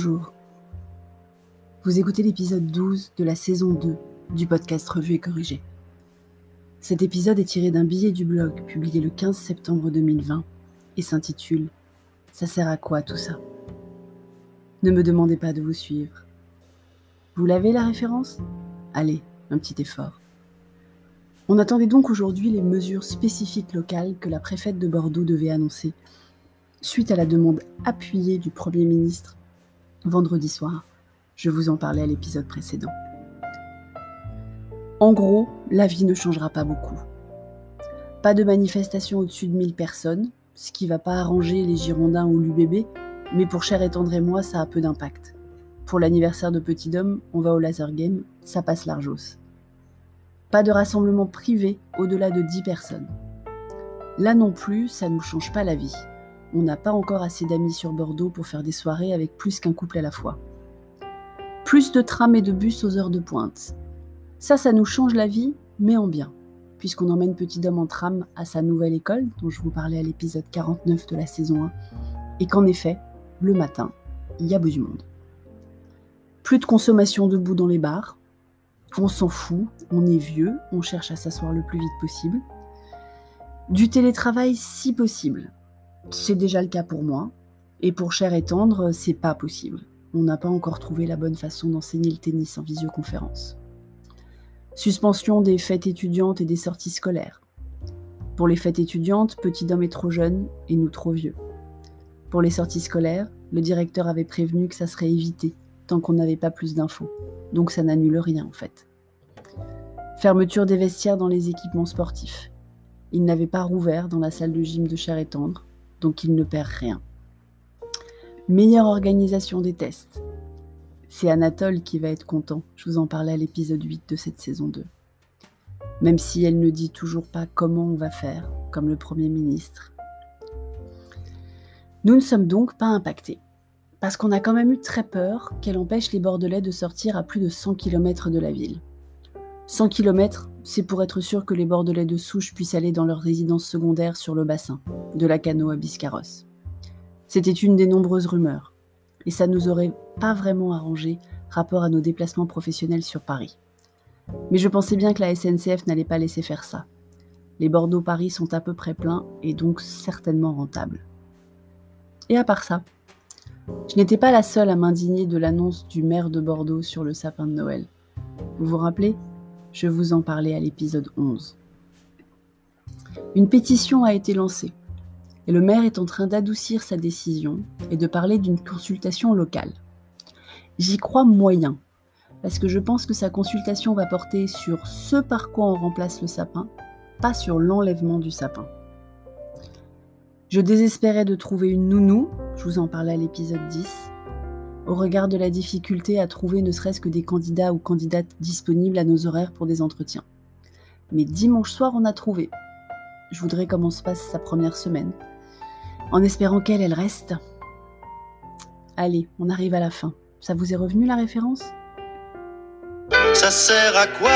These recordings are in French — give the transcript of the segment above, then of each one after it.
Bonjour. Vous écoutez l'épisode 12 de la saison 2 du podcast Revue et Corrigé. Cet épisode est tiré d'un billet du blog publié le 15 septembre 2020 et s'intitule Ça sert à quoi tout ça? Ne me demandez pas de vous suivre. Vous l'avez la référence? Allez, un petit effort. On attendait donc aujourd'hui les mesures spécifiques locales que la préfète de Bordeaux devait annoncer, suite à la demande appuyée du Premier ministre vendredi soir. Je vous en parlais à l'épisode précédent. En gros, la vie ne changera pas beaucoup. Pas de manifestation au-dessus de 1000 personnes, ce qui va pas arranger les Girondins ou l'UBB, mais pour Cher et Tendre et moi, ça a peu d'impact. Pour l'anniversaire de Petit Dôme, on va au laser game, ça passe largos. Pas de rassemblement privé au-delà de 10 personnes. Là non plus, ça ne nous change pas la vie. On n'a pas encore assez d'amis sur Bordeaux pour faire des soirées avec plus qu'un couple à la fois. Plus de trams et de bus aux heures de pointe. Ça, ça nous change la vie, mais en bien, puisqu'on emmène Petit Homme en tram à sa nouvelle école, dont je vous parlais à l'épisode 49 de la saison 1, et qu'en effet, le matin, il y a beau du monde. Plus de consommation debout dans les bars, on s'en fout, on est vieux, on cherche à s'asseoir le plus vite possible. Du télétravail si possible. C'est déjà le cas pour moi. Et pour Cher et Tendre, c'est pas possible. On n'a pas encore trouvé la bonne façon d'enseigner le tennis en visioconférence. Suspension des fêtes étudiantes et des sorties scolaires. Pour les fêtes étudiantes, Petit Homme est trop jeune et nous trop vieux. Pour les sorties scolaires, le directeur avait prévenu que ça serait évité tant qu'on n'avait pas plus d'infos. Donc ça n'annule rien en fait. Fermeture des vestiaires dans les équipements sportifs. Il n'avait pas rouvert dans la salle de gym de chair et tendre, donc il ne perd rien. Meilleure organisation des tests. C'est Anatole qui va être content, je vous en parlais à l'épisode 8 de cette saison 2. Même si elle ne dit toujours pas comment on va faire, comme le Premier ministre. Nous ne sommes donc pas impactés parce qu'on a quand même eu très peur qu'elle empêche les Bordelais de sortir à plus de 100 km de la ville. 100 km, c'est pour être sûr que les Bordelais de souche puissent aller dans leur résidence secondaire sur le bassin, de la Cano à Biscarrosse. C'était une des nombreuses rumeurs, et ça nous aurait pas vraiment arrangé rapport à nos déplacements professionnels sur Paris. Mais je pensais bien que la SNCF n'allait pas laisser faire ça. Les Bordeaux-Paris sont à peu près pleins et donc certainement rentables. Et à part ça, je n'étais pas la seule à m'indigner de l'annonce du maire de Bordeaux sur le sapin de Noël. Vous vous rappelez? Je vous en parlais à l'épisode 11. Une pétition a été lancée et le maire est en train d'adoucir sa décision et de parler d'une consultation locale. J'y crois moyen, parce que je pense que sa consultation va porter sur ce par quoi on remplace le sapin, pas sur l'enlèvement du sapin. Je désespérais de trouver une nounou, je vous en parlais à l'épisode 10, au regard de la difficulté à trouver ne serait-ce que des candidats ou candidates disponibles à nos horaires pour des entretiens. Mais dimanche soir, on a trouvé. Je voudrais comment se passe sa première semaine, en espérant qu'elle, elle reste. Allez, on arrive à la fin. Ça vous est revenu la référence? Ça sert à quoi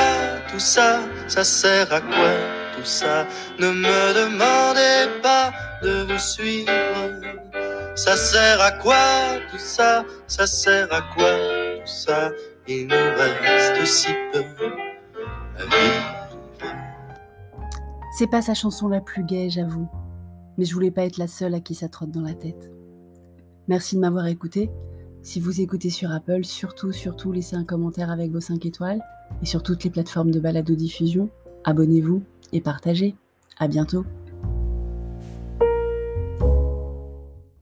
tout ça? Ça sert à quoi tout ça? Ne me demandez pas de vous suivre. Ça sert à quoi tout ça? Ça sert à quoi tout ça? Il nous reste si peu à. C'est pas sa chanson la plus gaie, j'avoue. Mais je voulais pas être la seule à qui ça trotte dans la tête. Merci de m'avoir écouté. Si vous écoutez sur Apple, surtout, surtout, laissez un commentaire avec vos 5 étoiles. Et sur toutes les plateformes de balado-diffusion, abonnez-vous et partagez. À bientôt.